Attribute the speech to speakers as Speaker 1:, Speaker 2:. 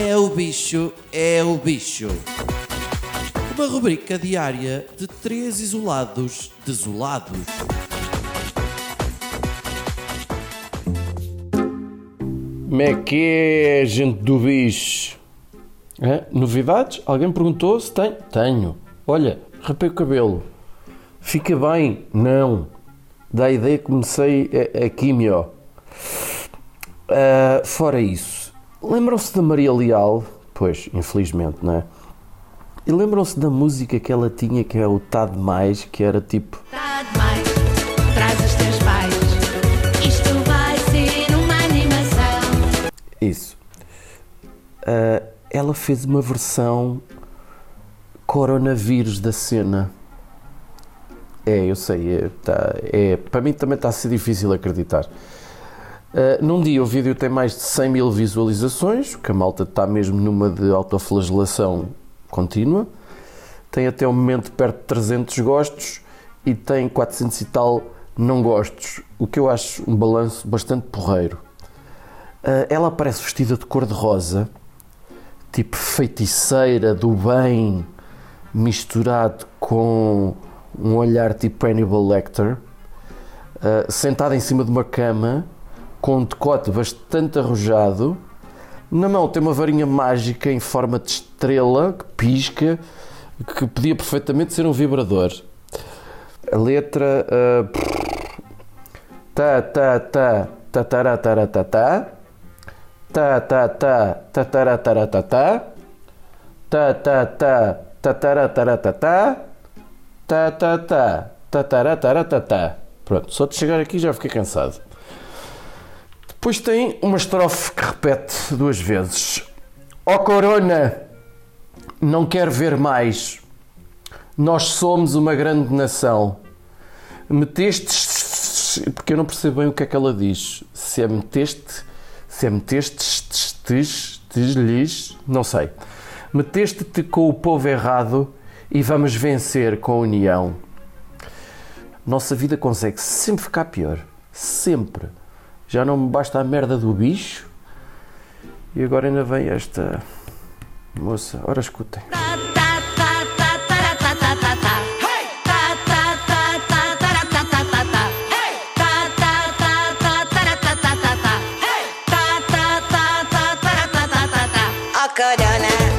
Speaker 1: É o bicho, é o bicho. Uma rubrica diária de três isolados desolados.
Speaker 2: Como é que é, gente do bicho? Hã? Novidades? Alguém perguntou se tem? Tenho. Olha, rapei o cabelo. Fica bem? Não. Dá a ideia que comecei a, a. Ah, fora isso, lembram-se da Maria Leal? Pois, infelizmente, não é? E lembram-se da música que ela tinha, que é o Tá Demais, que era tipo...
Speaker 3: Tá demais, traz os teus pais. Isto vai ser uma animação.
Speaker 2: Isso. Ah, ela fez uma versão coronavírus da cena. É, eu sei, é, tá- é- para mim também está a ser difícil acreditar. Ah, num dia o vídeo tem mais de 100 mil visualizações, que a malta está mesmo numa de autoflagelação contínua. Tem até o momento perto de 300 gostos e tem 400 e tal não gostos, o que eu acho um balanço bastante porreiro. Ah, ela aparece vestida de cor-de-rosa, tipo feiticeira do bem, misturado com um olhar tipo Hannibal Lecter, ah, sentada em cima de uma cama, com um decote bastante arrojado. Na mão tem uma varinha mágica em forma de estrela que pisca, que podia perfeitamente ser um vibrador. A letra. ah, tá, tá, tá, tá, tará, tará, tá, tá. Tá, tá, tá, tá, tará, tará, tá, tá. Tá, tá, tá, tá, tará, tará, tá, tá. Tá, tá, tá, tá, tará, tará, tá, tá. Pronto, só de chegar aqui já fiquei cansado. Depois tem uma estrofe que repete duas vezes. Ó Corona, não quero ver mais. Nós somos uma grande nação. Meteste. Porque eu não percebo bem o que é que ela diz. Se é meteste, se é meteste, tes, tes, lhes, não sei. Meteste-te com o povo errado e vamos vencer com a união. Nossa vida consegue sempre ficar pior. Sempre. Já não me basta a merda do bicho. E agora ainda vem esta moça. Ora, escutem.
Speaker 3: Tá, tá, tá, tá, tá, tá, tá, tá. Tá, tá, tá, tá, tá, tá, tá, tá. Tá, tá, tá, tá, tá, tá, tá, tá. Tá, tá, tá, tá, tá, tá, tá, tá.
Speaker 4: Corona,